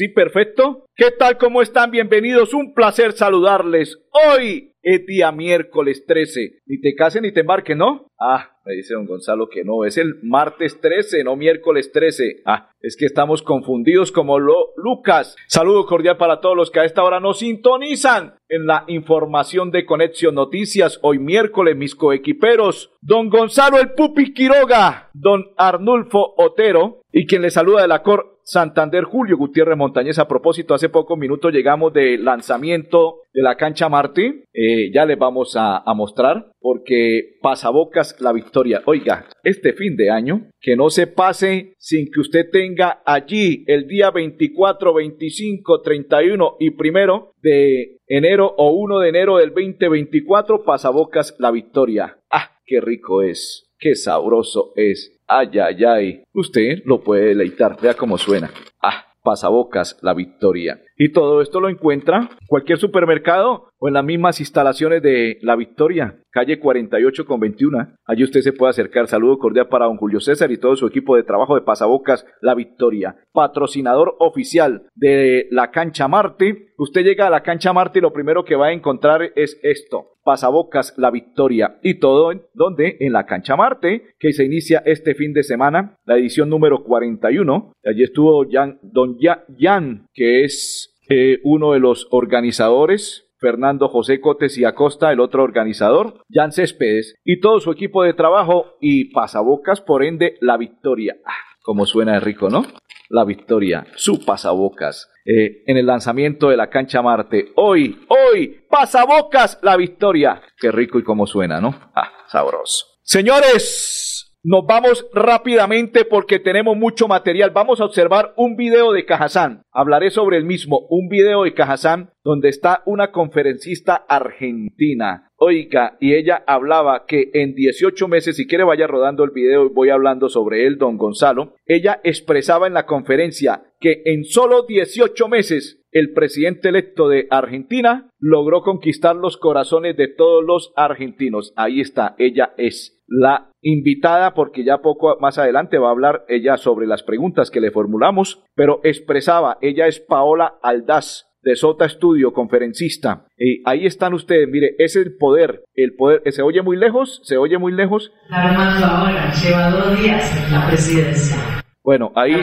sí, perfecto. ¿Qué tal? ¿Cómo están? Bienvenidos. Un placer saludarles. Hoy es día miércoles 13. Ni te cases ni te embarques, ¿no? Ah, me dice don Gonzalo que no, es el martes 13, no miércoles 13. Ah, es que estamos confundidos como lo Lucas. Saludo cordial para todos los que a esta hora nos sintonizan en la información de Conexión Noticias. Hoy miércoles, mis coequiperos, don Gonzalo el Pupi Quiroga, don Arnulfo Otero y quien le saluda de la Cor Santander, Julio Gutiérrez Montañez. A propósito, hace pocos minutos llegamos de lanzamiento de la cancha Martí. Eh, ya les vamos a, a, mostrar porque pasabocas la victoria. Oiga, este fin de año, que no se pase sin que usted tenga allí el día 24, 25, 31 y primero de enero o 1 de enero del 2024, pasabocas la victoria. Ah, qué rico es, qué sabroso es. Ay, ay, ay. Usted lo puede deleitar. Vea cómo suena. Ah, pasabocas, la victoria. Y todo esto lo encuentra en cualquier supermercado o en las mismas instalaciones de La Victoria, calle 48 con 21. Allí usted se puede acercar. Saludo cordial para don Julio César y todo su equipo de trabajo de Pasabocas La Victoria. Patrocinador oficial de la cancha Marte. Usted llega a la cancha Marte y lo primero que va a encontrar es esto. Pasabocas La Victoria. Y todo donde en la cancha Marte, que se inicia este fin de semana, la edición número 41. Allí estuvo Jan, don Jan, que es eh, uno de los organizadores, Fernando José Cotes y Acosta, el otro organizador, Jan Céspedes, y todo su equipo de trabajo y pasabocas, por ende, la victoria. Ah, como suena de rico, ¿no? La victoria, su pasabocas. Eh, en el lanzamiento de la cancha Marte. Hoy, hoy, pasabocas, la victoria. Qué rico y cómo suena, ¿no? Ah, sabroso. Señores, nos vamos rápidamente porque tenemos mucho material. Vamos a observar un video de Cajazán. Hablaré sobre el mismo, un video de Cajazán donde está una conferencista argentina. Oiga, y ella hablaba que en 18 meses, si quiere vaya rodando el video y voy hablando sobre él, don Gonzalo, ella expresaba en la conferencia que en solo 18 meses el presidente electo de Argentina logró conquistar los corazones de todos los argentinos. Ahí está, ella es la invitada porque ya poco más adelante va a hablar ella sobre las preguntas que le formulamos, pero expresaba, ella es Paola Aldaz de Sota Estudio, conferencista. Y ahí están ustedes, mire, es el poder, el poder, ¿se oye muy lejos? ¿Se oye muy lejos? Armando ahora, lleva dos días en la presidencia. Bueno, ahí...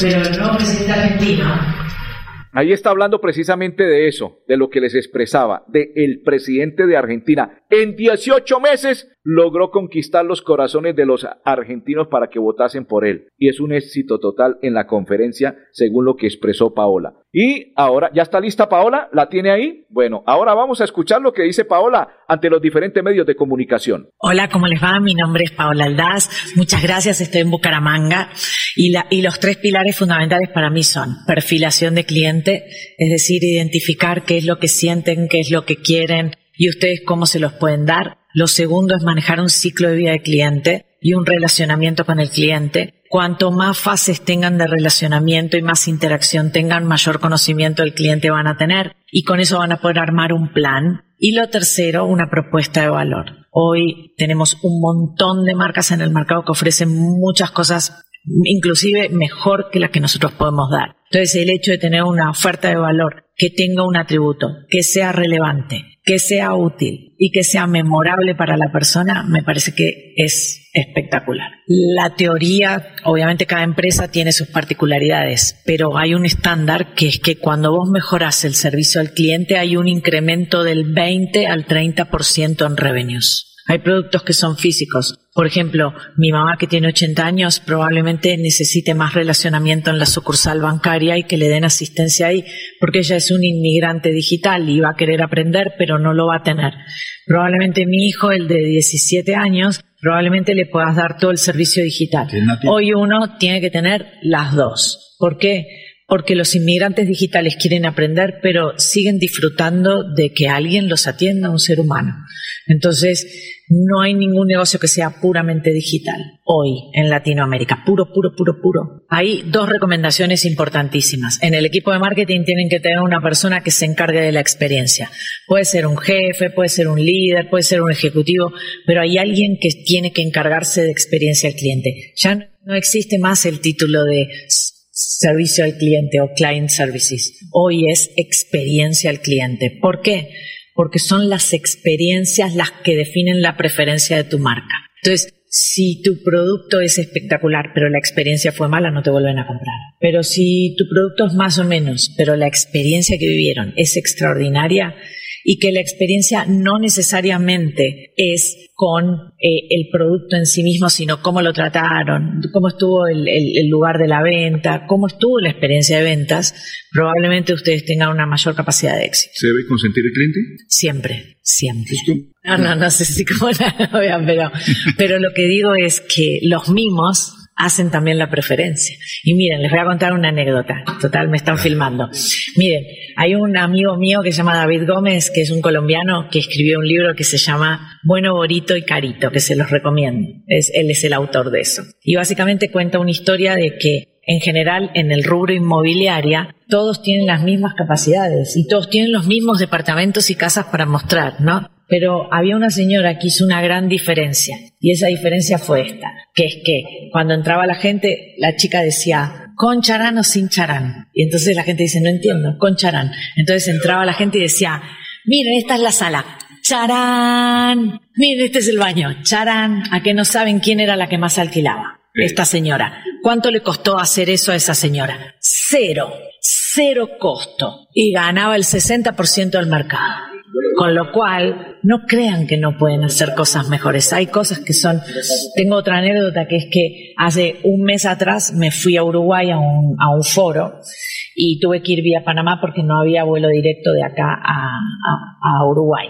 Pero no presidente argentino, Ahí está hablando precisamente de eso, de lo que les expresaba, de el presidente de Argentina. En 18 meses logró conquistar los corazones de los argentinos para que votasen por él. Y es un éxito total en la conferencia, según lo que expresó Paola. Y ahora, ¿ya está lista Paola? ¿La tiene ahí? Bueno, ahora vamos a escuchar lo que dice Paola ante los diferentes medios de comunicación. Hola, ¿cómo les va? Mi nombre es Paola Aldaz. Muchas gracias, estoy en Bucaramanga. Y, la, y los tres pilares fundamentales para mí son perfilación de cliente, es decir, identificar qué es lo que sienten, qué es lo que quieren y ustedes cómo se los pueden dar. Lo segundo es manejar un ciclo de vida de cliente y un relacionamiento con el cliente. Cuanto más fases tengan de relacionamiento y más interacción tengan, mayor conocimiento del cliente van a tener y con eso van a poder armar un plan. Y lo tercero, una propuesta de valor. Hoy tenemos un montón de marcas en el mercado que ofrecen muchas cosas inclusive mejor que la que nosotros podemos dar. Entonces, el hecho de tener una oferta de valor que tenga un atributo, que sea relevante, que sea útil y que sea memorable para la persona, me parece que es espectacular. La teoría, obviamente cada empresa tiene sus particularidades, pero hay un estándar que es que cuando vos mejoras el servicio al cliente hay un incremento del 20 al 30% en revenues. Hay productos que son físicos. Por ejemplo, mi mamá que tiene 80 años probablemente necesite más relacionamiento en la sucursal bancaria y que le den asistencia ahí, porque ella es un inmigrante digital y va a querer aprender, pero no lo va a tener. Probablemente mi hijo, el de 17 años, probablemente le puedas dar todo el servicio digital. Hoy uno tiene que tener las dos. ¿Por qué? porque los inmigrantes digitales quieren aprender, pero siguen disfrutando de que alguien los atienda, un ser humano. Entonces, no hay ningún negocio que sea puramente digital hoy en Latinoamérica, puro, puro, puro, puro. Hay dos recomendaciones importantísimas. En el equipo de marketing tienen que tener una persona que se encargue de la experiencia. Puede ser un jefe, puede ser un líder, puede ser un ejecutivo, pero hay alguien que tiene que encargarse de experiencia al cliente. Ya no existe más el título de servicio al cliente o client services. Hoy es experiencia al cliente. ¿Por qué? Porque son las experiencias las que definen la preferencia de tu marca. Entonces, si tu producto es espectacular, pero la experiencia fue mala, no te vuelven a comprar. Pero si tu producto es más o menos, pero la experiencia que vivieron es extraordinaria, y que la experiencia no necesariamente es con eh, el producto en sí mismo, sino cómo lo trataron, cómo estuvo el, lugar de la venta, cómo estuvo la experiencia de ventas, probablemente ustedes tengan una mayor capacidad de éxito. ¿Se debe consentir el cliente? Siempre, siempre. No, no, no sé si como lo vean, pero, pero lo que digo es que los mimos hacen también la preferencia. Y miren, les voy a contar una anécdota. Total, me están filmando. Miren, hay un amigo mío que se llama David Gómez, que es un colombiano, que escribió un libro que se llama Bueno, Borito y Carito, que se los recomiendo. Es, él es el autor de eso. Y básicamente cuenta una historia de que en general en el rubro inmobiliaria todos tienen las mismas capacidades y todos tienen los mismos departamentos y casas para mostrar, ¿no? Pero había una señora que hizo una gran diferencia y esa diferencia fue esta, que es que cuando entraba la gente, la chica decía, ¿con charán o sin charán? Y entonces la gente dice, no entiendo, con charán. Entonces entraba la gente y decía, miren, esta es la sala, charán, miren, este es el baño, charán, a que no saben quién era la que más alquilaba. Esta señora. ¿Cuánto le costó hacer eso a esa señora? Cero. Cero costo. Y ganaba el 60% del mercado. Con lo cual, no crean que no pueden hacer cosas mejores. Hay cosas que son... Tengo otra anécdota que es que hace un mes atrás me fui a Uruguay a un, a un foro y tuve que ir vía Panamá porque no había vuelo directo de acá a, Uruguay.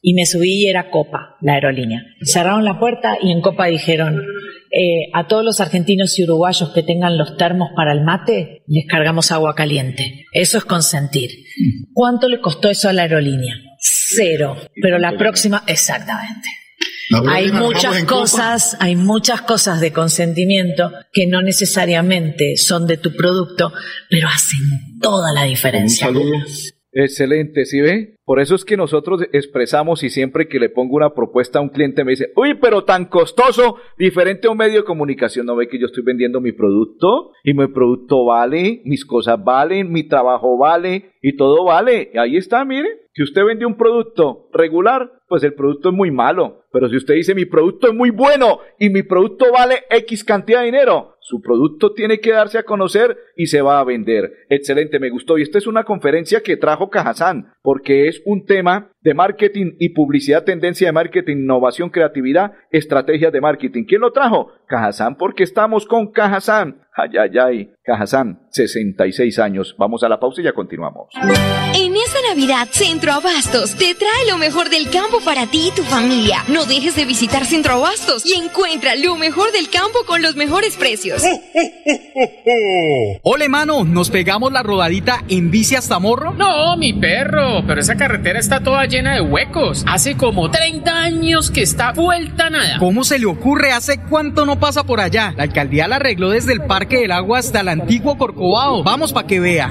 Y me subí y era Copa, la aerolínea. Cerraron la puerta y en Copa dijeron, eh, a todos los argentinos y uruguayos que tengan los termos para el mate, les cargamos agua caliente. Eso es consentir. ¿Cuánto le costó eso a la aerolínea? Cero. Pero la próxima, exactamente. Hay muchas cosas, hay muchas cosas de consentimiento que no necesariamente son de tu producto, pero hacen toda la diferencia. Excelente, ¿sí ve? Por eso es que nosotros expresamos y siempre que le pongo una propuesta a un cliente me dice, uy, pero tan costoso, diferente a un medio de comunicación, ¿no ve que yo estoy vendiendo mi producto? Y mi producto vale, mis cosas valen, mi trabajo vale y todo vale. Ahí está, mire, si usted vende un producto regular, pues el producto es muy malo. Pero si usted dice mi producto es muy bueno y mi producto vale X cantidad de dinero, su producto tiene que darse a conocer y se va a vender. Excelente, me gustó. Y esta es una conferencia que trajo Cajazán, porque es un tema de marketing y publicidad, tendencia de marketing, innovación, creatividad, estrategias de marketing. ¿Quién lo trajo? Cajazán, porque estamos con Cajazán. Ay, ay, ay. Cajazán, 66 años. Vamos a la pausa y ya continuamos. En Navidad, Centro Abastos te trae lo mejor del campo para ti y tu familia. No dejes de visitar Centro Abastos y encuentra lo mejor del campo con los mejores precios. Ole, mano, ¿nos pegamos la rodadita en bici hasta Morro? No, mi perro, pero esa carretera está toda llena de huecos. Hace como 30 años que está vuelta nada. ¿Cómo se le ocurre? ¿Hace cuánto no pasa por allá? La alcaldía la arregló desde el Parque del Agua hasta el antiguo Corcovado. Vamos para que vea.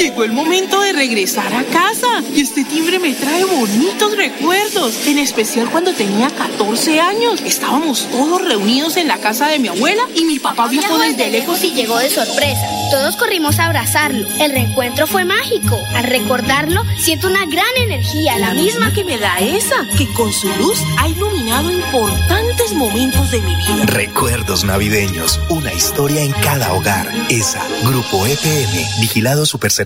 Llegó el momento de regresar a casa y este timbre me trae bonitos recuerdos, en especial cuando tenía 14 años. Estábamos todos reunidos en la casa de mi abuela y mi papá viajó desde lejos y llegó de sorpresa. Todos corrimos a abrazarlo. El reencuentro fue mágico. Al recordarlo, siento una gran energía, la, misma que me da esa, que con su luz ha iluminado importantes momentos de mi vida. Recuerdos navideños, una historia en cada hogar. Esa, Grupo EPM, Vigilado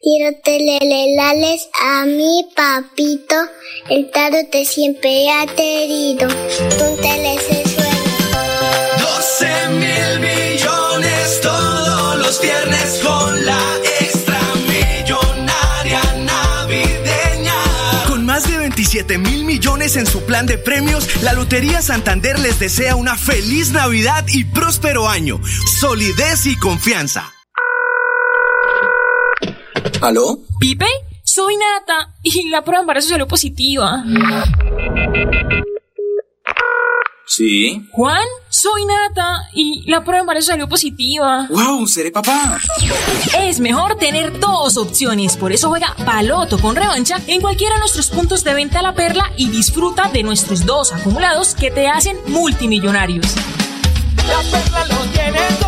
Quiero telelelales a mi papito, el te siempre ha querido. Tú suelo. 12 mil millones todos los viernes con la extra millonaria navideña. Con más de 27 mil millones en su plan de premios, la Lotería Santander les desea una feliz Navidad y próspero año. Solidez y confianza. ¿Aló? ¿Pipe? Soy Nata y la prueba de embarazo salió positiva. ¿Sí? Juan, soy Nata y la prueba de embarazo salió positiva. ¡Wow! ¡Seré papá! Es mejor tener dos opciones, por eso juega Paloto con revancha en cualquiera de nuestros puntos de venta a la perla y disfruta de nuestros dos acumulados que te hacen multimillonarios. La perla lo tiene todo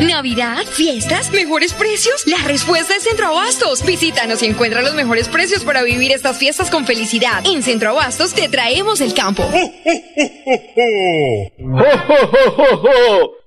Navidad, fiestas, mejores precios. La respuesta es Centro Abastos. Visítanos y encuentra los mejores precios para vivir estas fiestas con felicidad. En Centro Abastos te traemos el campo.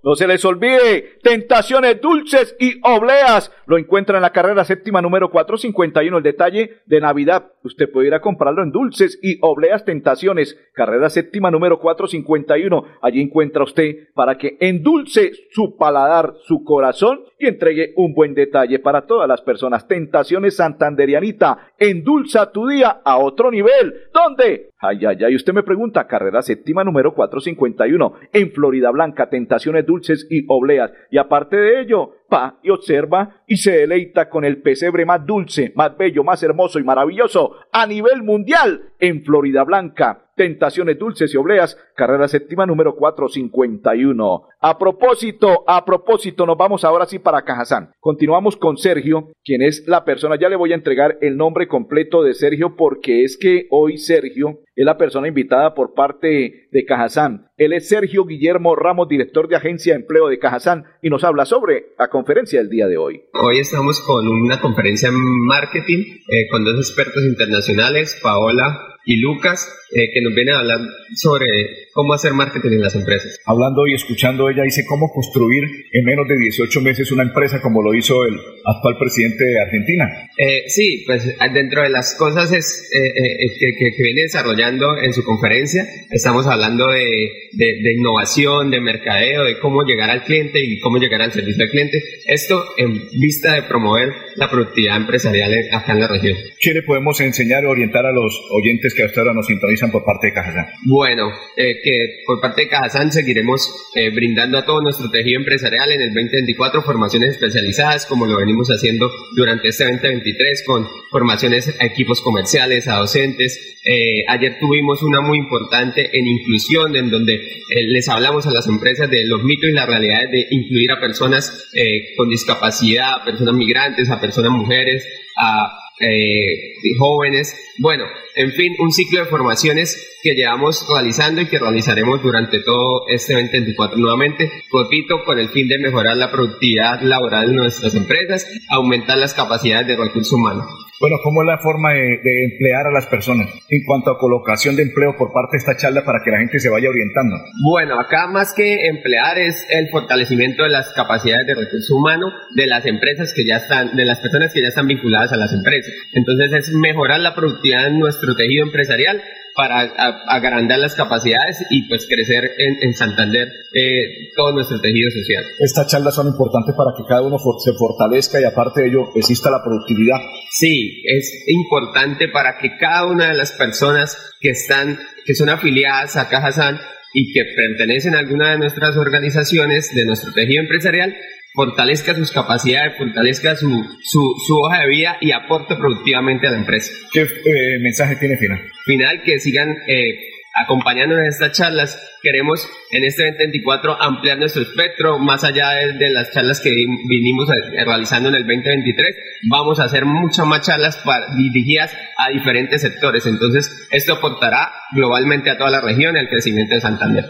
No se les olvide, tentaciones dulces y obleas. Lo encuentra en la carrera séptima número 451. El detalle de Navidad. Usted puede ir a comprarlo en dulces y obleas tentaciones. Carrera séptima número 451. Allí encuentra usted para que endulce su paladar, su corazón y entregue un buen detalle para todas las personas. Tentaciones Santanderianita. Endulza tu día a otro nivel. ¿Dónde? Ay, ay, ay. Usted me pregunta. Carrera séptima número 451. En Florida Blanca. Tentaciones dulces y obleas. Y aparte de ello, va y observa y se deleita con el pesebre más dulce, más bello, más hermoso y maravilloso a nivel mundial en Florida Blanca. Tentaciones dulces y obleas, carrera séptima número 451. A propósito, a propósito, nos vamos ahora sí para Cajazán. Continuamos con Sergio, quien es la persona, ya le voy a entregar el nombre completo de Sergio porque es que hoy Sergio es la persona invitada por parte de Cajazán. Él es Sergio Guillermo Ramos, director de Agencia de Empleo de Cajazán, y nos habla sobre la conferencia del día de hoy. Hoy estamos con una conferencia en marketing eh, con dos expertos internacionales, Paola y Lucas, eh, que nos vienen a hablar sobre cómo hacer marketing en las empresas. Hablando y escuchando, ella dice cómo construir en menos de 18 meses una empresa como lo hizo el actual presidente de Argentina. Eh, sí, pues dentro de las cosas es, que, que, viene desarrollando en su conferencia, estamos hablando de, de, de, innovación, de mercadeo, de cómo llegar al cliente y cómo llegar al servicio al cliente. Esto en vista de promover la productividad empresarial acá en la región. ¿Qué le podemos enseñar o orientar a los oyentes que hasta ahora nos sintonizan por parte de Cajazán? Bueno, eh, que por parte de Cajazán seguiremos eh, brindando a todo nuestro tejido empresarial en el 2024 formaciones especializadas, como lo venimos haciendo durante este 2023 con formaciones a equipos comerciales, a docentes. Eh, ayer tuvimos una muy importante en inclusión, en donde les hablamos a las empresas de los mitos y las realidades de incluir a personas con discapacidad, a personas migrantes, a personas mujeres, a eh, jóvenes. Bueno, en fin, un ciclo de formaciones que llevamos realizando y que realizaremos durante todo este 2024 nuevamente, repito, con el fin de mejorar la productividad laboral de nuestras empresas, aumentar las capacidades de recursos humanos. Bueno, ¿cómo es la forma de, de, emplear a las personas en cuanto a colocación de empleo por parte de esta charla para que la gente se vaya orientando? Bueno, acá más que emplear es el fortalecimiento de las capacidades de recurso humano de las empresas que ya están, de las personas que ya están vinculadas a las empresas. Entonces es mejorar la productividad en nuestro tejido empresarial para agrandar las capacidades y pues crecer en, Santander eh, todo nuestro tejido social. Estas charlas son importantes para que cada uno se fortalezca y aparte de ello exista la productividad. Sí, es importante para que cada una de las personas que están, que son afiliadas a Cajasan y que pertenecen a alguna de nuestras organizaciones de nuestro tejido empresarial fortalezca sus capacidades, fortalezca su, su, hoja de vida y aporte productivamente a la empresa. ¿Qué eh, mensaje tiene final? Final, que sigan eh, acompañándonos en estas charlas. Queremos en este 2024 ampliar nuestro espectro, más allá de, las charlas que vinimos realizando en el 2023. Vamos a hacer muchas más charlas dirigidas a diferentes sectores. Entonces, esto aportará globalmente a toda la región el crecimiento de Santander.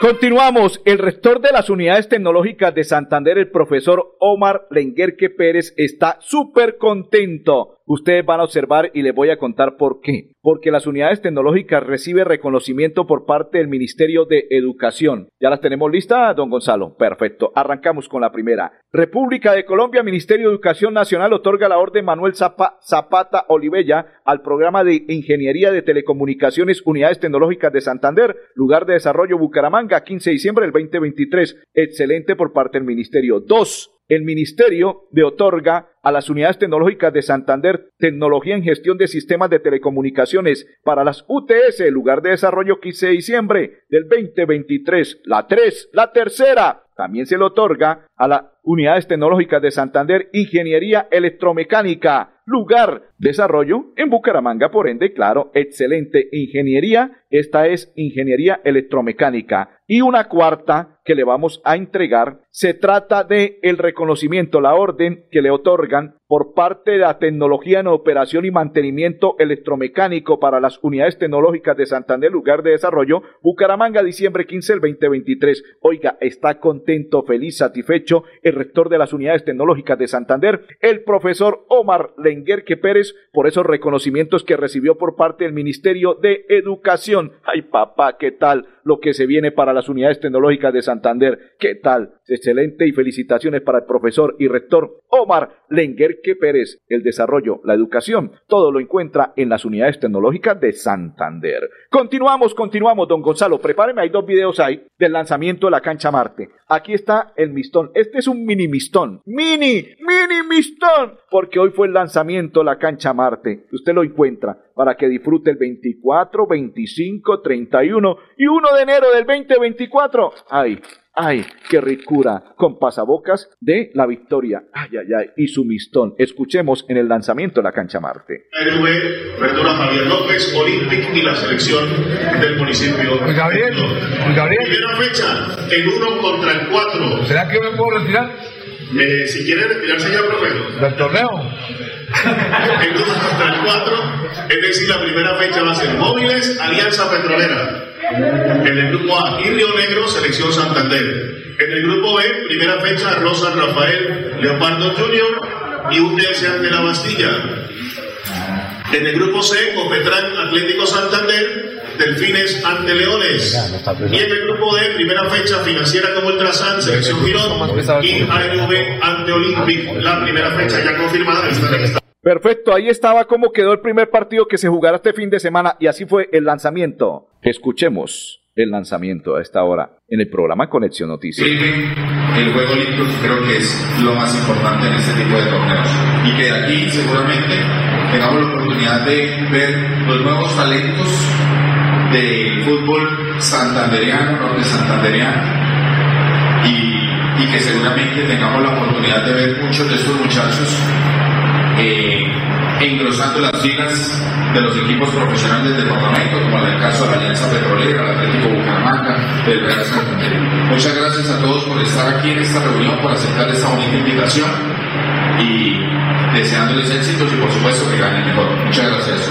Continuamos. El rector de las unidades tecnológicas de Santander, el profesor Omar Lenguerque Pérez, está súper contento Ustedes van a observar y les voy a contar por qué. Porque las unidades tecnológicas reciben reconocimiento por parte del Ministerio de Educación. ¿Ya las tenemos listas, don Gonzalo? Perfecto. Arrancamos con la primera. República de Colombia, Ministerio de Educación Nacional otorga la orden Manuel Zapata Olivella al programa de Ingeniería de Telecomunicaciones Unidades Tecnológicas de Santander, lugar de desarrollo Bucaramanga, 15 de diciembre del 2023. Excelente por parte del Ministerio. Dos el Ministerio de otorga a las unidades tecnológicas de Santander tecnología en gestión de sistemas de telecomunicaciones para las UTS, lugar de desarrollo 15 de diciembre del 2023. La 3, la tercera, también se le otorga a las unidades tecnológicas de Santander Ingeniería Electromecánica, lugar desarrollo en Bucaramanga, por ende, claro, excelente ingeniería. Esta es ingeniería electromecánica. Y una cuarta que le vamos a entregar se trata de el reconocimiento, la orden que le otorgan por parte de la tecnología en operación y mantenimiento electromecánico para las unidades tecnológicas de Santander, lugar de desarrollo, Bucaramanga, diciembre 15 del 2023. Oiga, está contento, feliz, satisfecho el rector de las unidades tecnológicas de Santander, el profesor Omar Lenguerque Pérez, por esos reconocimientos que recibió por parte del Ministerio de Educación. Ay, papá, ¿qué tal lo que se viene para las unidades tecnológicas de Santander? ¿Qué tal? Excelente y felicitaciones para el profesor y rector Omar Lenguerque Pérez. El desarrollo, la educación, todo lo encuentra en las unidades tecnológicas de Santander. Continuamos, continuamos, don Gonzalo. Prepáreme, hay dos videos ahí del lanzamiento de la cancha Marte. Aquí está el mistón. Este es un mini mistón. Mini, mini mistón. Porque hoy fue el lanzamiento de la cancha Marte. Usted lo encuentra para que disfrute el 24, 25, 31 y 1 de enero del 2024. Ay, Ay, qué ricura, con pasabocas de la victoria. Ay, ay, ay, y su mistón. Escuchemos en el lanzamiento de la cancha Marte. NV, Verdura Javier López, Olympic y la selección del municipio. Gabriel, Gabriel. Primera fecha, el 1 contra el 4. ¿Será que me puedo retirar? Eh, si quiere retirarse ya, profe. ¿Del torneo? el 1 contra el 4, es decir, la primera fecha va a ser Móviles, Alianza Petrolera. En el grupo A, Río Negro, Selección Santander. En el grupo B, primera fecha, Rosa Rafael Leopardo Jr. y UTS ante la Bastilla. En el grupo C, Copetrán Atlético Santander, Delfines ante Leones. Y en el grupo D, primera fecha financiera como Ultrasan, Selección Girón y ANV ante Olympic, la primera fecha ya confirmada. Perfecto, ahí estaba cómo quedó el primer partido que se jugará este fin de semana y así fue el lanzamiento. Escuchemos el lanzamiento a esta hora en el programa Conexión Noticias. El juego olímpico creo que es lo más importante en este tipo de torneos y que de aquí seguramente tengamos la oportunidad de ver los nuevos talentos del fútbol santanderiano, norte santanderiano y, y que seguramente tengamos la oportunidad de ver muchos de estos muchachos eh, engrosando las filas de los equipos profesionales del departamento, como en el caso de la Alianza Petrolera, el Atlético Bucaramanga, del Real Santander. Muchas gracias a todos por estar aquí en esta reunión, por aceptar esta bonita invitación y deseándoles éxitos y por supuesto que ganen mejor. Muchas gracias.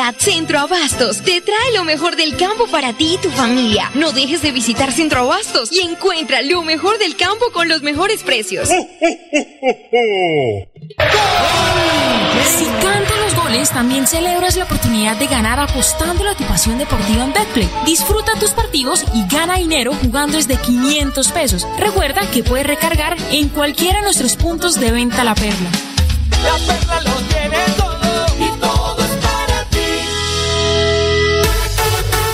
Navidad, Centro Abastos te trae lo mejor del campo para ti y tu familia. No dejes de visitar Centro Abastos y encuentra lo mejor del campo con los mejores precios. Si cantan los goles, también celebras la oportunidad de ganar apostando a tu pasión deportiva en Betplay. Disfruta tus partidos y gana dinero jugando desde 500 pesos. Recuerda que puedes recargar en cualquiera de nuestros puntos de venta La Perla. La perla lo tiene todo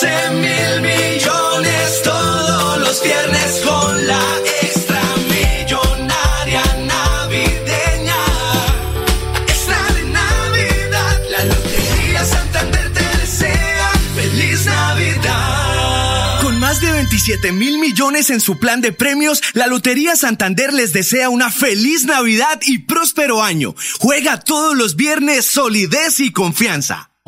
12 mil millones todos los viernes con la extra millonaria navideña. Extra de Navidad, la Lotería Santander te desea feliz Navidad. Con más de 27 mil millones en su plan de premios, la Lotería Santander les desea una feliz Navidad y próspero año. Juega todos los viernes solidez y confianza.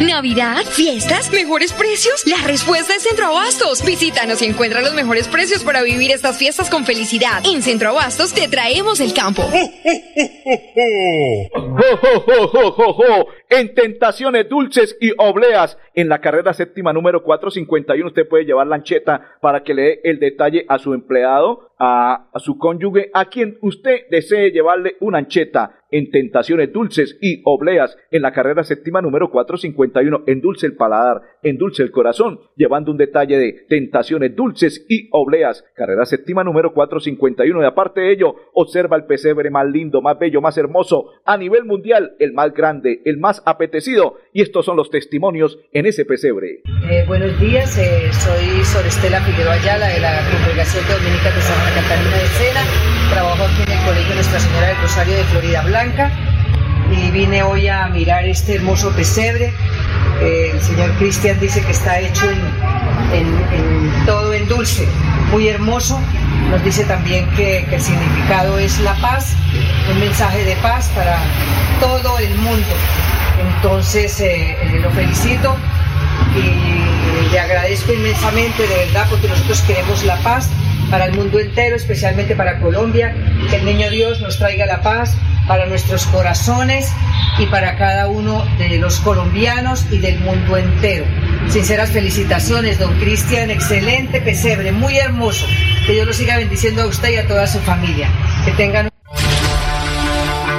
¿Navidad? ¿Fiestas? ¿Mejores precios? La respuesta es Centro Abastos. Visítanos y encuentra los mejores precios para vivir estas fiestas con felicidad. En Centro Abastos te traemos el campo. En Tentaciones Dulces y Obleas, en la carrera séptima número 451, usted puede llevar lancheta para que le dé el detalle a su empleado, a, su cónyuge, a quien usted desee llevarle una ancheta en Tentaciones Dulces y Obleas, en la carrera séptima número 451, endulce el paladar, endulce el corazón, llevando un detalle de Tentaciones Dulces y Obleas, carrera séptima número 451, y aparte de ello, observa el pesebre más lindo, más bello, más hermoso, a nivel mundial, el más grande, el más apetecido, y estos son los testimonios en ese pesebre. Eh, buenos días, eh, soy Sor Estela Figueroa Ayala de la Congregación de Dominicas Catalina de Sena. Trabajo aquí en el Colegio Nuestra Señora del Rosario de Florida Blanca y vine hoy a mirar este hermoso pesebre. Eh, el señor Cristian dice que está hecho en, todo en dulce, muy hermoso. Nos dice también que, que el significado es la paz, un mensaje de paz para todo el mundo. Entonces eh, eh, lo felicito y le agradezco inmensamente de verdad porque nosotros queremos la paz para el mundo entero, especialmente para Colombia, que el niño Dios nos traiga la paz para nuestros corazones y para cada uno de los colombianos y del mundo entero. Sinceras felicitaciones, don Cristian, excelente pesebre, muy hermoso. Que Dios lo siga bendiciendo a usted y a toda su familia. Que tengan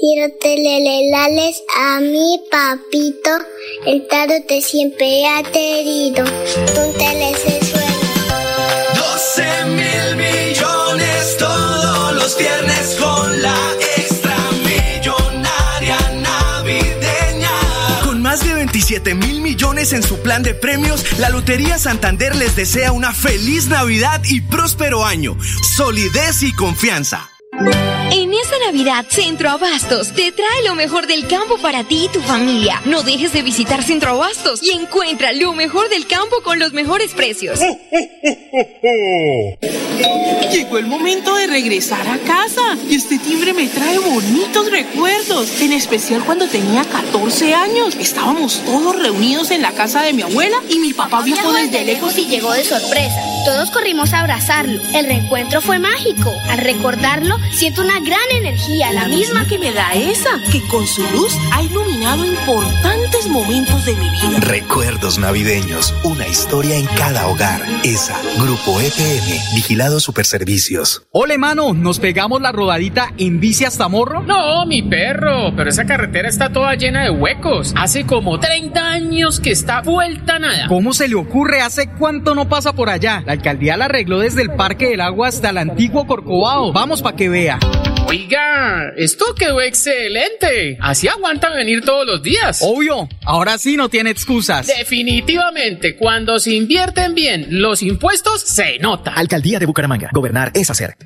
quiero telelelales a mi papito. El tarot te siempre ha querido. Tú te suena. 12 mil millones todos los viernes con la extra millonaria navideña. Con más de 27 7 mil millones en su plan de premios, la Lotería Santander les desea una feliz Navidad y próspero año. Solidez y confianza. En esta Navidad, Centro Abastos te trae lo mejor del campo para ti y tu familia. No dejes de visitar Centro Abastos y encuentra lo mejor del campo con los mejores precios. Llegó el momento de regresar a casa y este timbre me trae bonitos recuerdos, en especial cuando tenía 14 años. Estábamos todos reunidos en la casa de mi abuela y mi papá viajó desde lejos y llegó de sorpresa. Todos corrimos a abrazarlo. El reencuentro fue mágico. Al recordarlo, siento una gran energía, la, misma que me da esa, que con su luz ha iluminado importantes momentos de mi vida. Recuerdos navideños, una historia en cada hogar. ESA, Grupo EPM, Vigilado Superservicios. Ole, mano, ¿nos pegamos la rodadita en bici hasta Morro? No, mi perro, pero esa carretera está toda llena de huecos. Hace como 30 años que está vuelta nada. ¿Cómo se le ocurre? ¿Hace cuánto no pasa por allá? La alcaldía la arregló desde el Parque del Agua hasta el antiguo Corcovado. Vamos pa' que vea. Oiga, esto quedó excelente. Así aguanta venir todos los días. Obvio, ahora sí no tiene excusas. Definitivamente, cuando se invierten bien los impuestos, se nota. Alcaldía de Bucaramanga. Gobernar es hacer.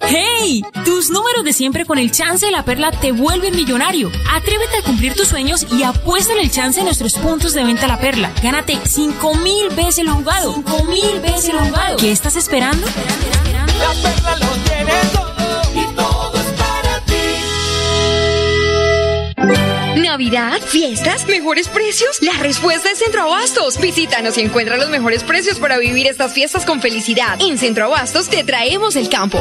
¡Hey! Tus números de siempre con el chance de la perla te vuelven millonario. Atrévete a cumplir tus sueños y apuesta en el chance de nuestros puntos de venta la perla. Gánate 5 mil veces lo jugado. 5 mil veces lo jugado. ¿Qué estás esperando? La perla lo tiene todo Navidad, fiestas, mejores precios. La respuesta es Centro Abastos. Visítanos y encuentra los mejores precios para vivir estas fiestas con felicidad. En Centro Abastos te traemos el campo.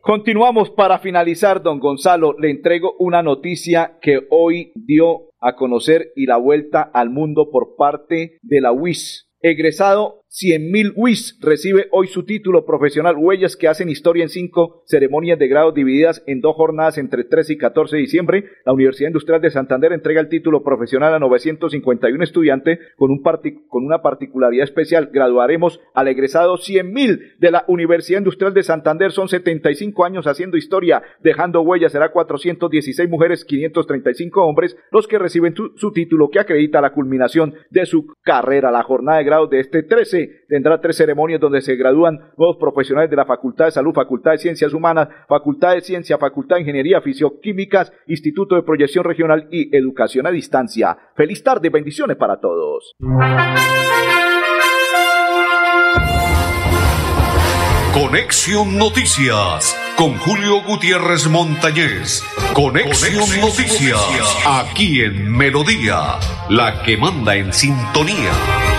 Continuamos para finalizar, don Gonzalo. Le entrego una noticia que hoy dio a conocer y la vuelta al mundo por parte de la UIS. Egresado 100.000 WIS recibe hoy su título profesional Huellas que hacen historia en cinco ceremonias de grado divididas en dos jornadas entre 13 y 14 de diciembre. La Universidad Industrial de Santander entrega el título profesional a 951 estudiantes con, un con una particularidad especial. Graduaremos al egresado 100.000 de la Universidad Industrial de Santander. Son 75 años haciendo historia, dejando huellas. Será 416 mujeres, 535 hombres los que reciben su título que acredita la culminación de su carrera. La jornada de grado de este 13 tendrá tres ceremonias donde se gradúan nuevos profesionales de la Facultad de Salud, Facultad de Ciencias Humanas, Facultad de Ciencia, Facultad de Ingeniería, Fisioquímicas, Instituto de Proyección Regional y Educación a Distancia. Feliz tarde, bendiciones para todos. Conexión Noticias con Julio Gutiérrez Montañez. Conexión, Noticias aquí en Melodía, la que manda en sintonía.